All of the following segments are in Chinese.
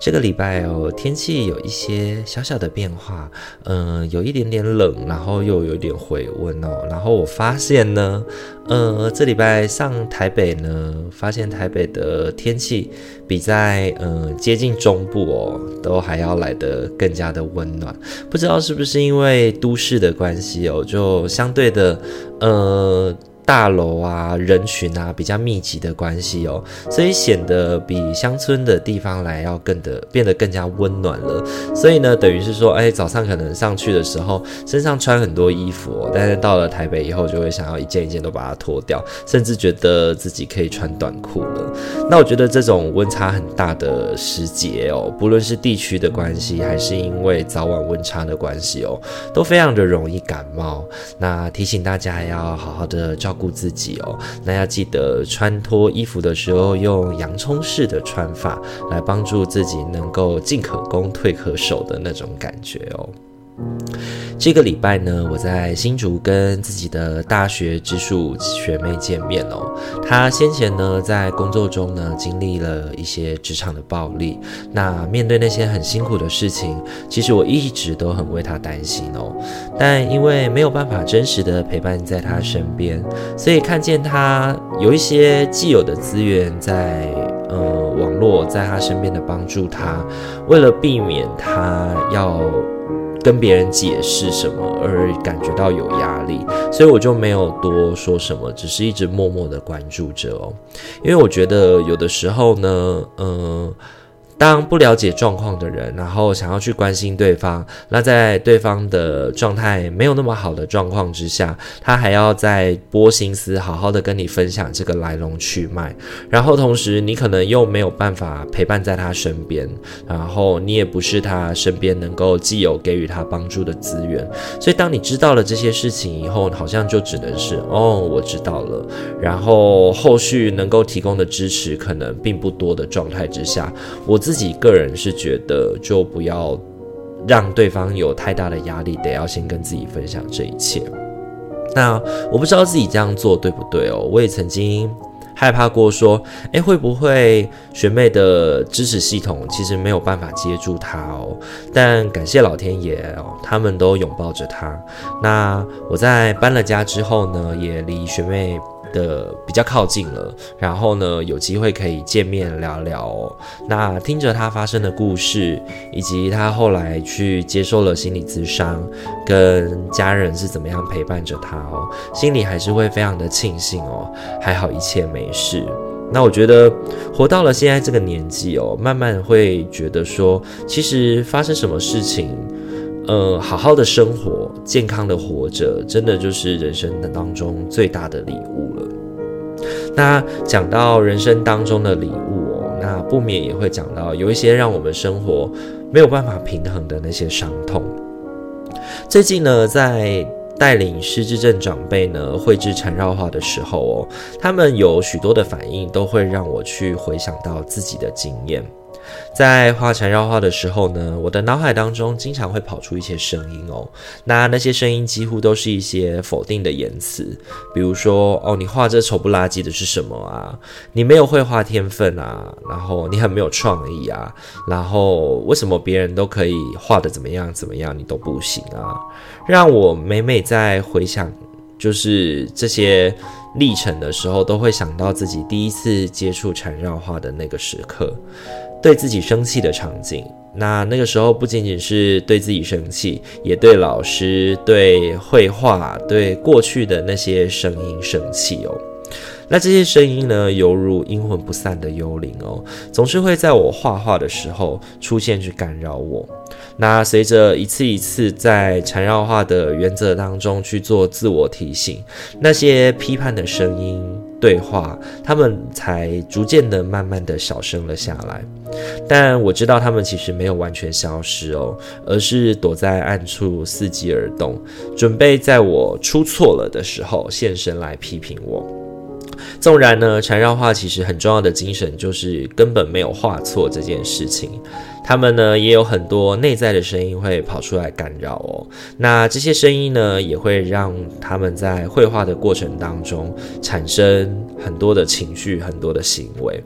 这个礼拜哦，天气有一些小小的变化，嗯，有一点点冷，然后又有点回温哦。然后我发现呢，呃，这礼拜上台北呢，发现台北的天气比在嗯接近中部哦，都还要来得更加的温暖。不知道是不是因为都市的关系哦，就相对的，呃。大楼啊，人群啊，比较密集的关系哦，所以显得比乡村的地方来要更的变得更加温暖了。所以呢，等于是说，哎，早上可能上去的时候，身上穿很多衣服，但是到了台北以后，就会想要一件一件都把它脱掉，甚至觉得自己可以穿短裤了。那我觉得这种温差很大的时节哦，不论是地区的关系，还是因为早晚温差的关系哦，都非常的容易感冒。那提醒大家要好好的照顾。顾自己哦，那要记得穿脱衣服的时候用洋葱式的穿法，来帮助自己能够进可攻退可守的那种感觉哦。这个礼拜呢，我在新竹跟自己的大学直属学妹见面哦。她先前呢在工作中呢经历了一些职场的暴力，那面对那些很辛苦的事情，其实我一直都很为她担心哦。但因为没有办法真实的陪伴在她身边，所以看见她有一些既有的资源在呃网络在她身边的帮助她，为了避免她要。跟别人解释什么而感觉到有压力，所以我就没有多说什么，只是一直默默的关注着哦，因为我觉得有的时候呢，嗯、当不了解状况的人，然后想要去关心对方，那在对方的状态没有那么好的状况之下，他还要再拨心思，好好的跟你分享这个来龙去脉，然后同时你可能又没有办法陪伴在他身边，然后你也不是他身边能够既有给予他帮助的资源，所以当你知道了这些事情以后，好像就只能是哦，我知道了，然后后续能够提供的支持可能并不多的状态之下，我自。自己个人是觉得，就不要让对方有太大的压力，得要先跟自己分享这一切。那我不知道自己这样做对不对哦？我也曾经害怕过，说，诶，会不会学妹的支持系统其实没有办法接住她哦？但感谢老天爷哦，他们都拥抱着她。那我在搬了家之后呢，也离学妹。的比较靠近了，然后呢，有机会可以见面聊聊。那听着他发生的故事，以及他后来去接受了心理咨商，跟家人是怎么样陪伴着他哦，心里还是会非常的庆幸哦，还好一切没事。那我觉得活到了现在这个年纪哦，慢慢会觉得说，其实发生什么事情。呃，好好的生活，健康的活着，真的就是人生的当中最大的礼物了。那讲到人生当中的礼物哦，那不免也会讲到有一些让我们生活没有办法平衡的那些伤痛。最近呢，在带领失智症长辈呢绘制缠绕画的时候哦，他们有许多的反应都会让我去回想到自己的经验。在画缠绕画的时候呢，我的脑海当中经常会跑出一些声音哦。那那些声音几乎都是一些否定的言辞，比如说哦，你画这丑不拉几的是什么啊？你没有绘画天分啊？然后你很没有创意啊？然后为什么别人都可以画得怎么样怎么样，你都不行啊？让我每每在回想就是这些历程的时候，都会想到自己第一次接触缠绕画的那个时刻。对自己生气的场景，那那个时候不仅仅是对自己生气，也对老师、对绘画、对过去的那些声音生气哦。那这些声音呢，犹如阴魂不散的幽灵哦，总是会在我画画的时候出现去干扰我。那随着一次一次在缠绕画的原则当中去做自我提醒，那些批判的声音对话，他们才逐渐的、慢慢的小声了下来。但我知道他们其实没有完全消失哦，而是躲在暗处伺机而动，准备在我出错了的时候现身来批评我。纵然呢，缠绕画其实很重要的精神就是根本没有画错这件事情。他们呢也有很多内在的声音会跑出来干扰哦，那这些声音呢也会让他们在绘画的过程当中产生很多的情绪、很多的行为，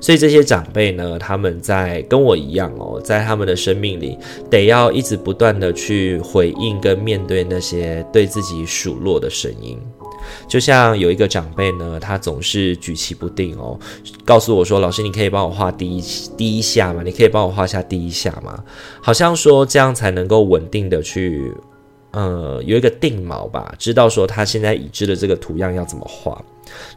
所以这些长辈呢，他们在跟我一样哦，在他们的生命里得要一直不断的去回应跟面对那些对自己数落的声音。就像有一个长辈呢，他总是举棋不定哦，告诉我说：“老师，你可以帮我画第一第一下吗？你可以帮我画下第一下吗？”好像说这样才能够稳定的去，呃，有一个定锚吧，知道说他现在已知的这个图样要怎么画。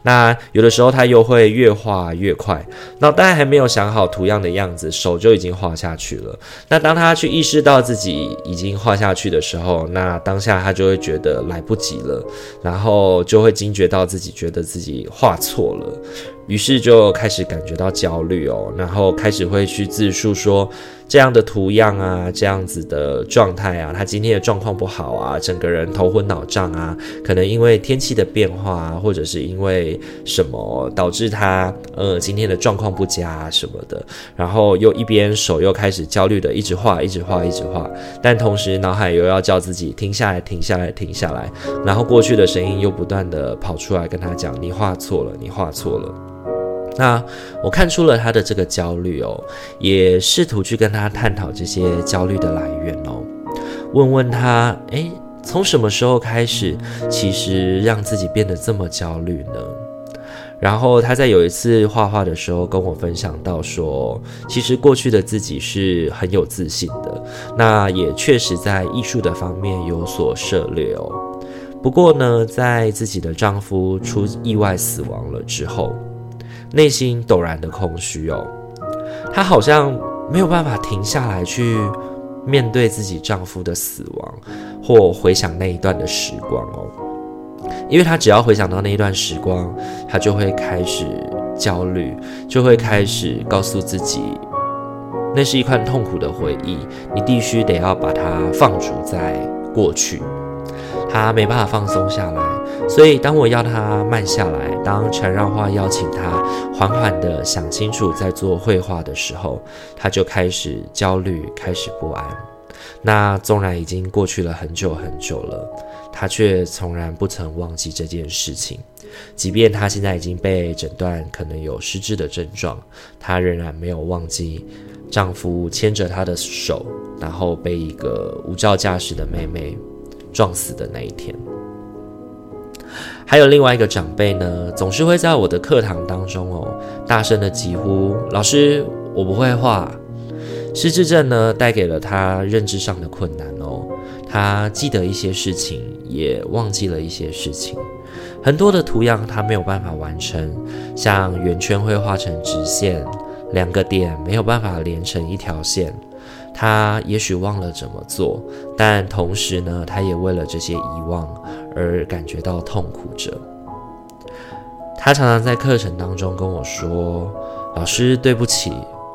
那有的时候他又会越画越快，脑袋还没有想好图样的样子，手就已经画下去了。那当他去意识到自己已经画下去的时候，那当下他就会觉得来不及了，然后就会惊觉到自己觉得自己画错了。于是就开始感觉到焦虑哦，然后开始会去自述说，这样的图样啊，这样子的状态啊，他今天的状况不好啊，整个人头昏脑胀啊，可能因为天气的变化啊，或者是因为什么导致他呃今天的状况不佳什么的，然后又一边手又开始焦虑的一直画，一直画，一直画，但同时脑海又要叫自己停下来，停下来，停下来，然后过去的声音又不断的跑出来跟他讲，你画错了，你画错了。那我看出了他的这个焦虑哦，也试图去跟他探讨这些焦虑的来源哦，问问他，诶，从什么时候开始，其实让自己变得这么焦虑呢？然后他在有一次画画的时候跟我分享到说，其实过去的自己是很有自信的，那也确实在艺术的方面有所涉猎哦。不过呢，在自己的丈夫出意外死亡了之后。内心陡然的空虚哦，她好像没有办法停下来去面对自己丈夫的死亡，或回想那一段的时光哦，因为她只要回想到那一段时光，她就会开始焦虑，就会开始告诉自己，那是一块痛苦的回忆，你必须得要把它放逐在过去。她没办法放松下来，所以当我要她慢下来，当缠绕画邀请她缓缓地想清楚再做绘画的时候，她就开始焦虑，开始不安。那纵然已经过去了很久很久了，她却从然不曾忘记这件事情。即便她现在已经被诊断可能有失智的症状，她仍然没有忘记丈夫牵着她的手，然后被一个无照驾驶的妹妹。撞死的那一天，还有另外一个长辈呢，总是会在我的课堂当中哦，大声的疾呼：“老师，我不会画。”失智症呢，带给了他认知上的困难哦，他记得一些事情，也忘记了一些事情，很多的图样他没有办法完成，像圆圈会画成直线，两个点没有办法连成一条线。他也许忘了怎么做，但同时呢，他也为了这些遗忘而感觉到痛苦着。他常常在课程当中跟我说：“老师，对不起，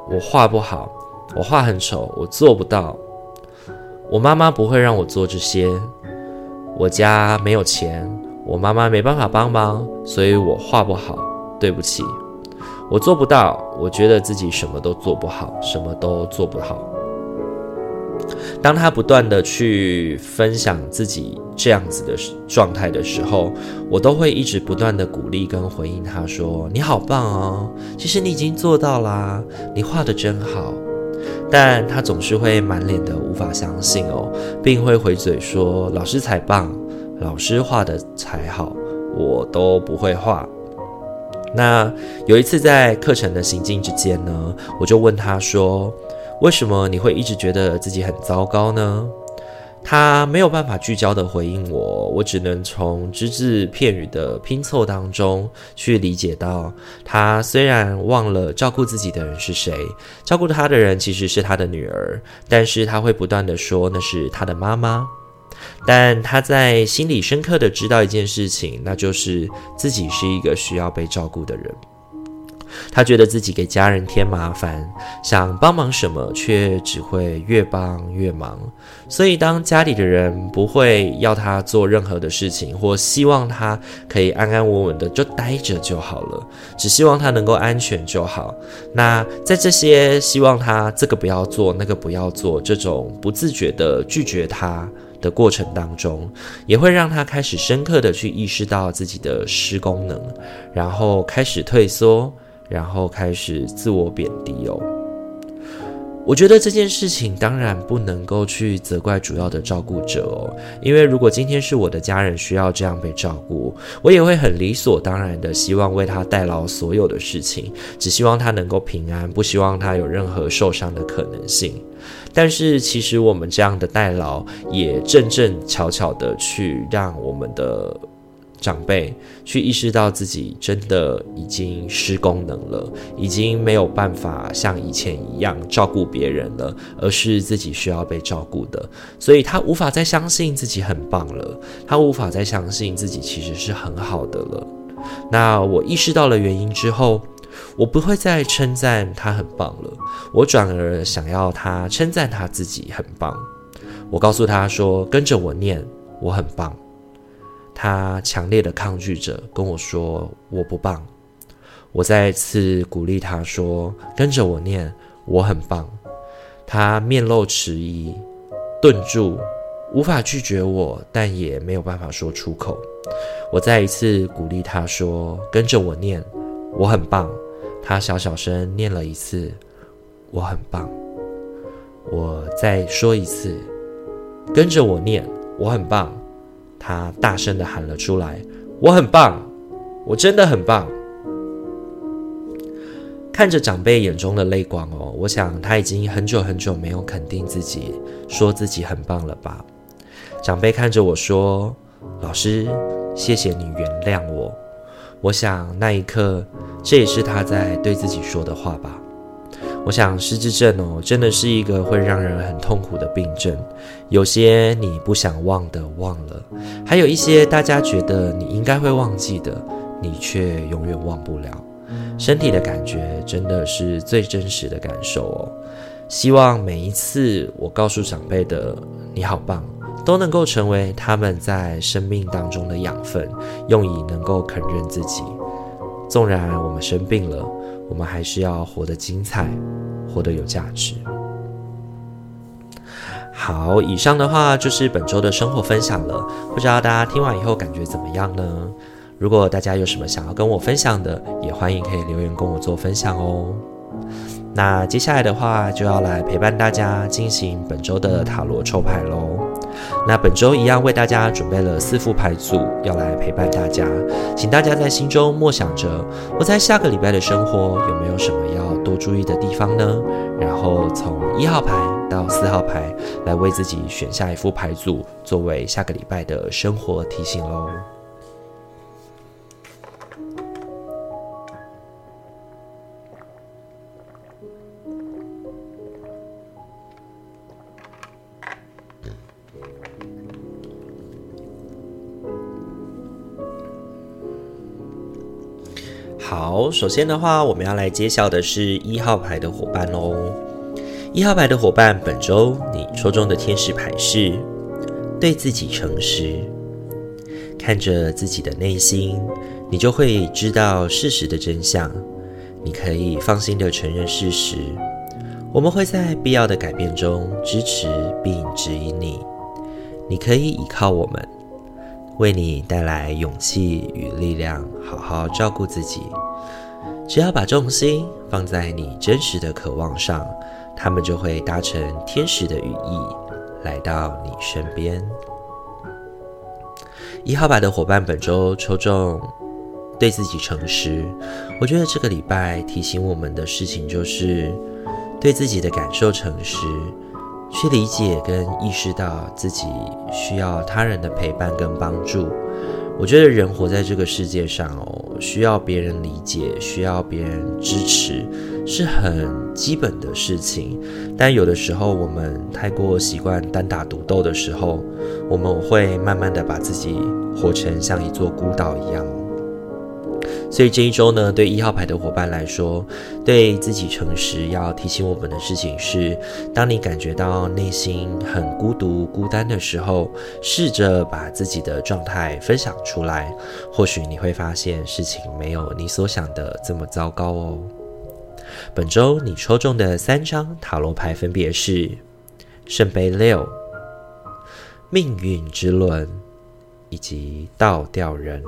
我画不好，我画很丑，我做不到。我妈妈不会让我做这些，我家没有钱，我妈妈没办法帮忙，所以我画不好，对不起。”我做不到，我觉得自己什么都做不好，什么都做不好。当他不断地去分享自己这样子的状态的时候，我都会一直不断地鼓励跟回应他说：“你好棒哦，其实你已经做到啦，你画得真好。”但他总是会满脸的无法相信哦，并会回嘴说：“老师才棒，老师画的才好，我都不会画。”那有一次在课程的行进之间呢，我就问他说。为什么你会一直觉得自己很糟糕呢？他没有办法聚焦的回应我，我只能从只字片语的拼凑当中去理解到，他虽然忘了照顾自己的人是谁，照顾他的人其实是他的女儿，但是他会不断的说那是他的妈妈，但他在心里深刻的知道一件事情，那就是自己是一个需要被照顾的人。他觉得自己给家人添麻烦，想帮忙什么，却只会越帮越忙。所以，当家里的人不会要他做任何的事情，或希望他可以安安稳稳的就待着就好了，只希望他能够安全就好。那在这些希望他这个不要做，那个不要做，这种不自觉的拒绝他的过程当中，也会让他开始深刻的去意识到自己的失功能，然后开始退缩。然后开始自我贬低哦，我觉得这件事情当然不能够去责怪主要的照顾者哦，因为如果今天是我的家人需要这样被照顾，我也会很理所当然的希望为他代劳所有的事情，只希望他能够平安，不希望他有任何受伤的可能性。但是其实我们这样的代劳，也正正巧巧的去让我们的。长辈去意识到自己真的已经失功能了，已经没有办法像以前一样照顾别人了，而是自己需要被照顾的，所以他无法再相信自己很棒了，他无法再相信自己其实是很好的了。那我意识到了原因之后，我不会再称赞他很棒了，我转而想要他称赞他自己很棒。我告诉他说：“跟着我念，我很棒。”他强烈的抗拒着，跟我说：“我不棒。”我再一次鼓励他说：“跟着我念，我很棒。”他面露迟疑，顿住，无法拒绝我，但也没有办法说出口。我再一次鼓励他说：“跟着我念，我很棒。”他小小声念了一次：“我很棒。”我再说一次：“跟着我念，我很棒。”他大声地喊了出来：“我很棒，我真的很棒。”看着长辈眼中的泪光哦，我想他已经很久很久没有肯定自己，说自己很棒了吧？长辈看着我说：“老师，谢谢你原谅我。”我想那一刻，这也是他在对自己说的话吧。我想失智症哦，真的是一个会让人很痛苦的病症。有些你不想忘的忘了，还有一些大家觉得你应该会忘记的，你却永远忘不了。身体的感觉真的是最真实的感受哦。希望每一次我告诉长辈的“你好棒”，都能够成为他们在生命当中的养分，用以能够肯认自己。纵然我们生病了。我们还是要活得精彩，活得有价值。好，以上的话就是本周的生活分享了。不知道大家听完以后感觉怎么样呢？如果大家有什么想要跟我分享的，也欢迎可以留言跟我做分享哦。那接下来的话就要来陪伴大家进行本周的塔罗抽牌喽。那本周一样为大家准备了四副牌组，要来陪伴大家，请大家在心中默想着，我在下个礼拜的生活有没有什么要多注意的地方呢？然后从一号牌到四号牌来为自己选下一副牌组，作为下个礼拜的生活提醒喽。好，首先的话，我们要来揭晓的是一号牌的伙伴喽。一号牌的伙伴，本周你抽中的天使牌是对自己诚实。看着自己的内心，你就会知道事实的真相。你可以放心的承认事实。我们会在必要的改变中支持并指引你。你可以依靠我们，为你带来勇气与力量，好好照顾自己。只要把重心放在你真实的渴望上，他们就会搭乘天使的羽翼，来到你身边。一号牌的伙伴，本周抽中对自己诚实。我觉得这个礼拜提醒我们的事情就是对自己的感受诚实，去理解跟意识到自己需要他人的陪伴跟帮助。我觉得人活在这个世界上哦，需要别人理解，需要别人支持，是很基本的事情。但有的时候，我们太过习惯单打独斗的时候，我们会慢慢的把自己活成像一座孤岛一样。所以这一周呢，对一号牌的伙伴来说，对自己诚实，要提醒我们的事情是：当你感觉到内心很孤独、孤单的时候，试着把自己的状态分享出来，或许你会发现事情没有你所想的这么糟糕哦。本周你抽中的三张塔罗牌分别是圣杯六、命运之轮以及倒吊人。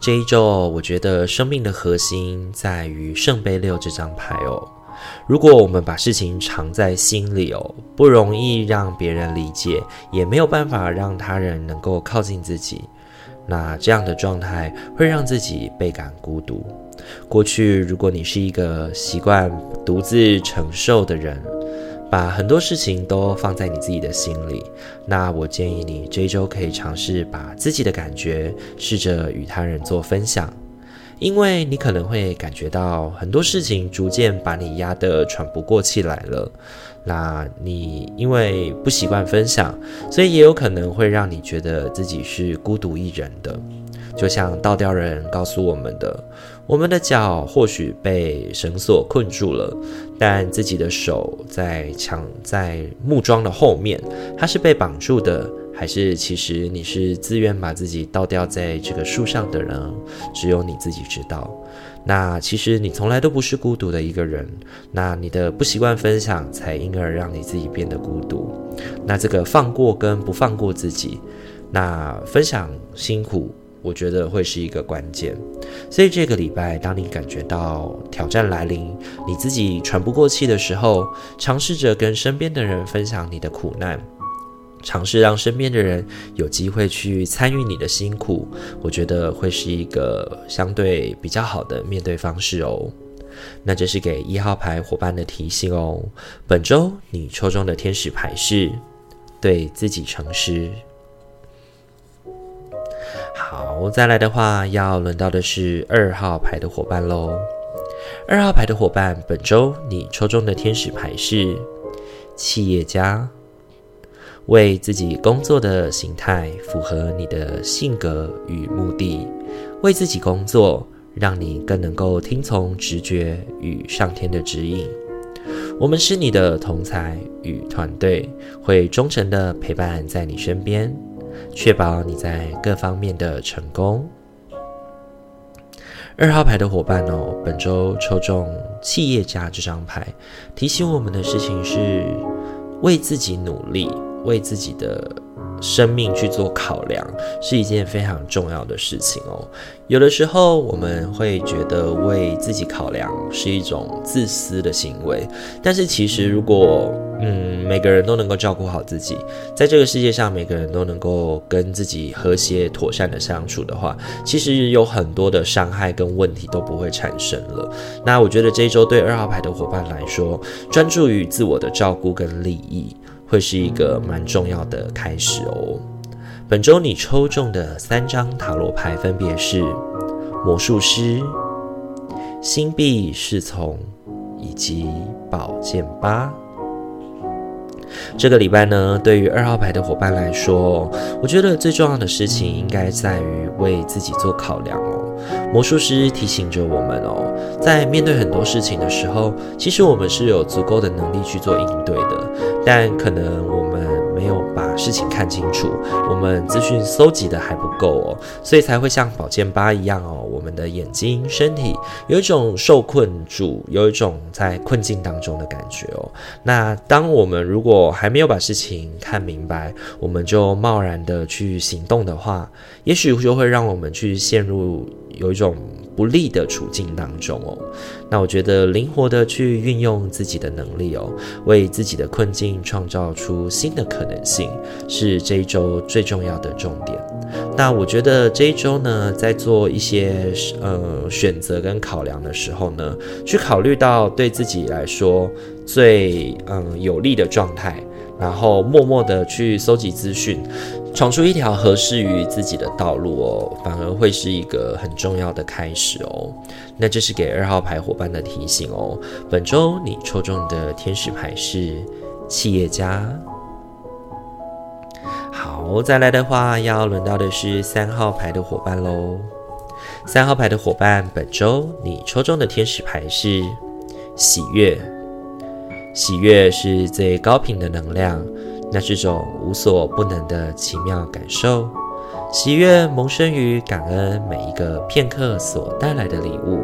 这一周，我觉得生命的核心在于圣杯六这张牌哦。如果我们把事情藏在心里哦，不容易让别人理解，也没有办法让他人能够靠近自己，那这样的状态会让自己倍感孤独。过去，如果你是一个习惯独自承受的人，把很多事情都放在你自己的心里，那我建议你这一周可以尝试把自己的感觉试着与他人做分享，因为你可能会感觉到很多事情逐渐把你压得喘不过气来了。那你因为不习惯分享，所以也有可能会让你觉得自己是孤独一人的。就像倒吊人告诉我们的。我们的脚或许被绳索困住了，但自己的手在墙在木桩的后面，它是被绑住的，还是其实你是自愿把自己倒吊在这个树上的人？只有你自己知道。那其实你从来都不是孤独的一个人，那你的不习惯分享，才因而让你自己变得孤独。那这个放过跟不放过自己，那分享辛苦。我觉得会是一个关键，所以这个礼拜，当你感觉到挑战来临，你自己喘不过气的时候，尝试着跟身边的人分享你的苦难，尝试让身边的人有机会去参与你的辛苦，我觉得会是一个相对比较好的面对方式哦。那这是给一号牌伙伴的提醒哦。本周你抽中的天使牌是对自己诚实。好，再来的话，要轮到的是二号牌的伙伴喽。二号牌的伙伴，本周你抽中的天使牌是企业家，为自己工作的形态符合你的性格与目的，为自己工作，让你更能够听从直觉与上天的指引。我们是你的同才与团队，会忠诚的陪伴在你身边。确保你在各方面的成功。二号牌的伙伴哦，本周抽中企业家这张牌，提醒我们的事情是为自己努力，为自己的。生命去做考量是一件非常重要的事情哦。有的时候我们会觉得为自己考量是一种自私的行为，但是其实如果嗯每个人都能够照顾好自己，在这个世界上每个人都能够跟自己和谐妥善的相处的话，其实有很多的伤害跟问题都不会产生了。那我觉得这一周对二号牌的伙伴来说，专注于自我的照顾跟利益。会是一个蛮重要的开始哦。本周你抽中的三张塔罗牌分别是魔术师、星币侍从以及宝剑八。这个礼拜呢，对于二号牌的伙伴来说，我觉得最重要的事情应该在于为自己做考量。魔术师提醒着我们哦，在面对很多事情的时候，其实我们是有足够的能力去做应对的，但可能我们没有把事情看清楚，我们资讯搜集的还不够哦，所以才会像宝剑八一样哦，我们的眼睛、身体有一种受困住，有一种在困境当中的感觉哦。那当我们如果还没有把事情看明白，我们就贸然的去行动的话，也许就会让我们去陷入有一种不利的处境当中哦。那我觉得灵活的去运用自己的能力哦，为自己的困境创造出新的可能性，是这一周最重要的重点。那我觉得这一周呢，在做一些呃选择跟考量的时候呢，去考虑到对自己来说最嗯、有利的状态，然后默默的去搜集资讯。闯出一条合适于自己的道路哦，反而会是一个很重要的开始哦。那这是给二号牌伙伴的提醒哦。本周你抽中的天使牌是企业家。好，再来的话，要轮到的是三号牌的伙伴喽。三号牌的伙伴，本周你抽中的天使牌是喜悦。喜悦是最高频的能量。那是种无所不能的奇妙感受，喜悦萌生于感恩每一个片刻所带来的礼物，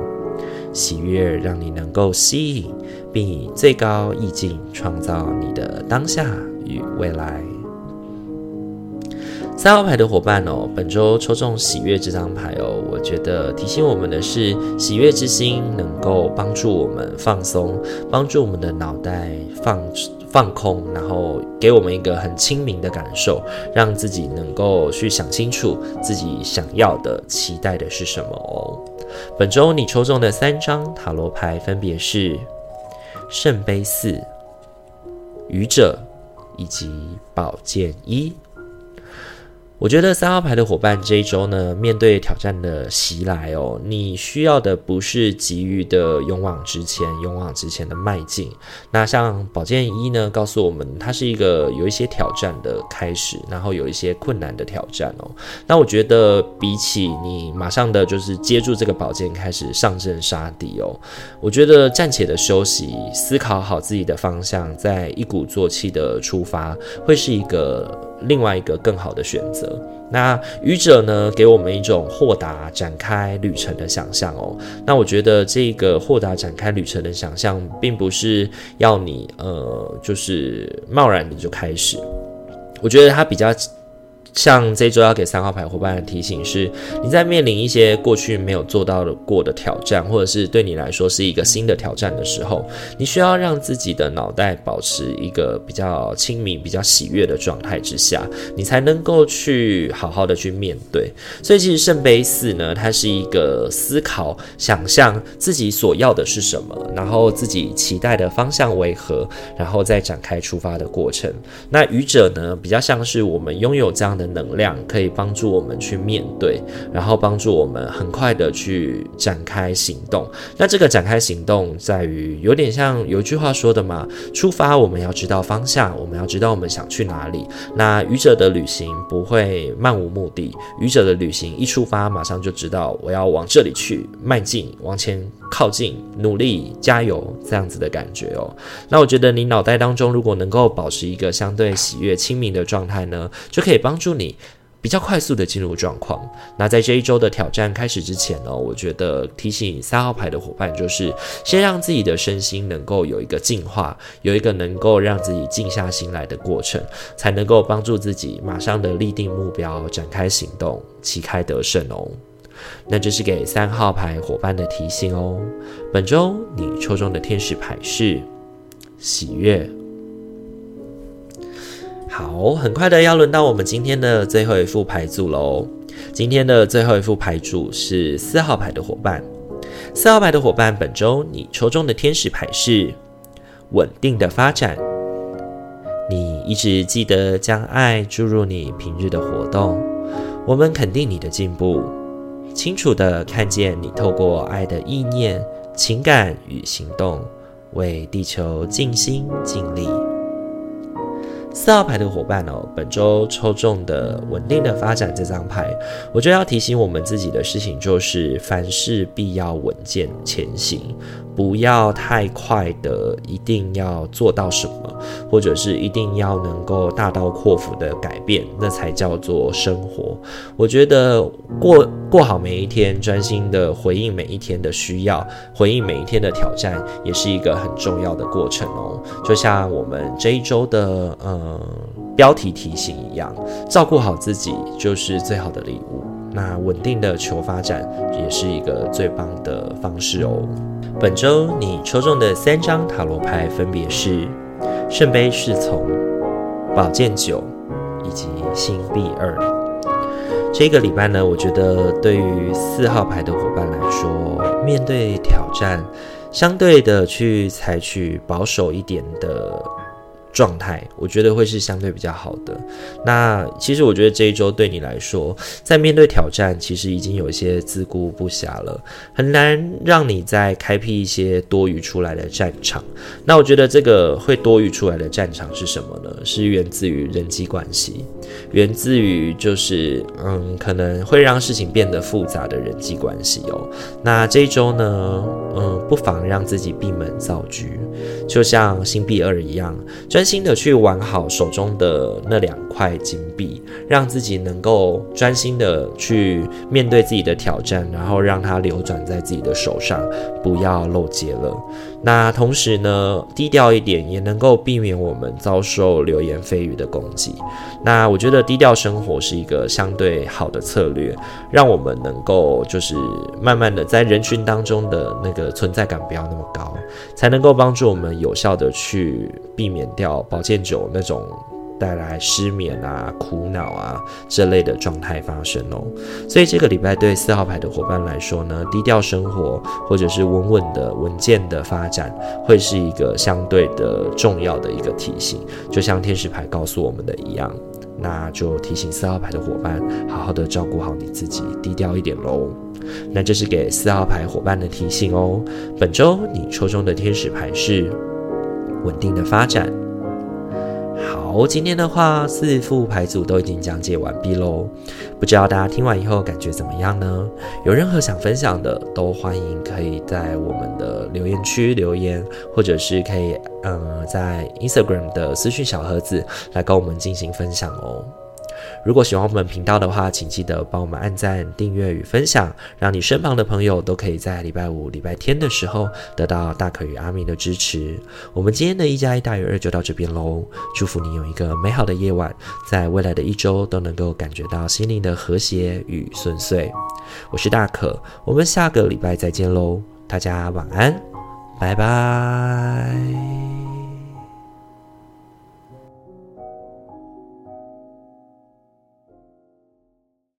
喜悦让你能够吸引，并以最高意境创造你的当下与未来。三号牌的伙伴哦，本周抽中喜悦这张牌哦，我觉得提醒我们的是，喜悦之心能够帮助我们放松，帮助我们的脑袋放。放空，然后给我们一个很清明的感受，让自己能够去想清楚自己想要的、期待的是什么哦。本周你抽中的三张塔罗牌分别是圣杯四、愚者以及宝剑一。我觉得三号牌的伙伴这一周呢，面对挑战的袭来哦，你需要的不是急于的勇往直前、勇往直前的迈进。那像宝剑一呢，告诉我们它是一个有一些挑战的开始，然后有一些困难的挑战哦。那我觉得比起你马上的就是接住这个宝剑开始上阵杀敌哦，我觉得暂且的休息，思考好自己的方向，再一鼓作气的出发，会是一个。另外一个更好的选择。那愚者呢，给我们一种豁达展开旅程的想象哦。那我觉得这个豁达展开旅程的想象，并不是要你呃，就是贸然的就开始。我觉得他比较。像这周要给三号牌伙伴的提醒是，你在面临一些过去没有做到的过的挑战，或者是对你来说是一个新的挑战的时候，你需要让自己的脑袋保持一个比较清明、比较喜悦的状态之下，你才能够去好好的去面对。所以其实圣杯四呢，它是一个思考、想象自己所要的是什么，然后自己期待的方向为何，然后再展开出发的过程。那愚者呢，比较像是我们拥有这样的。能量可以帮助我们去面对，然后帮助我们很快的去展开行动。那这个展开行动在于有点像有一句话说的嘛，出发我们要知道方向，我们要知道我们想去哪里。那愚者的旅行不会漫无目的，愚者的旅行一出发马上就知道我要往这里去迈进，往前靠近，努力加油这样子的感觉哦。那我觉得你脑袋当中如果能够保持一个相对喜悦清明的状态呢，就可以帮助。你比较快速的进入状况。那在这一周的挑战开始之前呢，我觉得提醒三号牌的伙伴就是，先让自己的身心能够有一个净化，有一个能够让自己静下心来的过程，才能够帮助自己马上的立定目标，展开行动，旗开得胜哦。那这是给三号牌伙伴的提醒哦。本周你抽中的天使牌是喜悦。好，很快的要轮到我们今天的最后一副牌组喽。今天的最后一副牌组是四号牌的伙伴。四号牌的伙伴，本周你抽中的天使牌是稳定的发展。你一直记得将爱注入你平日的活动，我们肯定你的进步，清楚的看见你透过爱的意念、情感与行动，为地球尽心尽力。四号牌的伙伴哦，本周抽中的稳定的发展这张牌，我就要提醒我们自己的事情就是，凡事必要稳健前行，不要太快的一定要做到什么，或者是一定要能够大刀阔斧的改变，那才叫做生活。我觉得过过好每一天，专心的回应每一天的需要，回应每一天的挑战，也是一个很重要的过程哦。就像我们这一周的呃。嗯，标题提醒一样，照顾好自己就是最好的礼物。那稳定的求发展也是一个最棒的方式哦。本周你抽中的三张塔罗牌分别是圣杯侍从、宝剑九以及星币二。这个礼拜呢，我觉得对于四号牌的伙伴来说，面对挑战，相对的去采取保守一点的。状态，我觉得会是相对比较好的。那其实我觉得这一周对你来说，在面对挑战，其实已经有一些自顾不暇了，很难让你再开辟一些多余出来的战场。那我觉得这个会多余出来的战场是什么呢？是源自于人际关系，源自于就是嗯，可能会让事情变得复杂的人际关系哦。那这一周呢，嗯，不妨让自己闭门造车，就像星币二一样，专心的去玩好手中的那两块金币，让自己能够专心的去面对自己的挑战，然后让它流转在自己的手上，不要漏接了。那同时呢，低调一点也能够避免我们遭受流言蜚语的攻击。那我觉得低调生活是一个相对好的策略，让我们能够就是慢慢的在人群当中的那个存在感不要那么高，才能够帮助我们有效的去避免掉。保健酒那种带来失眠啊、苦恼啊这类的状态发生哦，所以这个礼拜对四号牌的伙伴来说呢，低调生活或者是稳稳的、稳健的发展，会是一个相对的重要的一个提醒。就像天使牌告诉我们的一样，那就提醒四号牌的伙伴，好好的照顾好你自己，低调一点喽。那这是给四号牌伙伴的提醒哦。本周你抽中的天使牌是稳定的发展。好，今天的话，四副牌组都已经讲解完毕喽。不知道大家听完以后感觉怎么样呢？有任何想分享的，都欢迎可以在我们的留言区留言，或者是可以，呃，在 Instagram 的私讯小盒子来跟我们进行分享哦。如果喜欢我们频道的话，请记得帮我们按赞、订阅与分享，让你身旁的朋友都可以在礼拜五、礼拜天的时候得到大可与阿明的支持。我们今天的一加一大于二就到这边喽，祝福你有一个美好的夜晚，在未来的一周都能够感觉到心灵的和谐与顺遂。我是大可，我们下个礼拜再见喽，大家晚安，拜拜。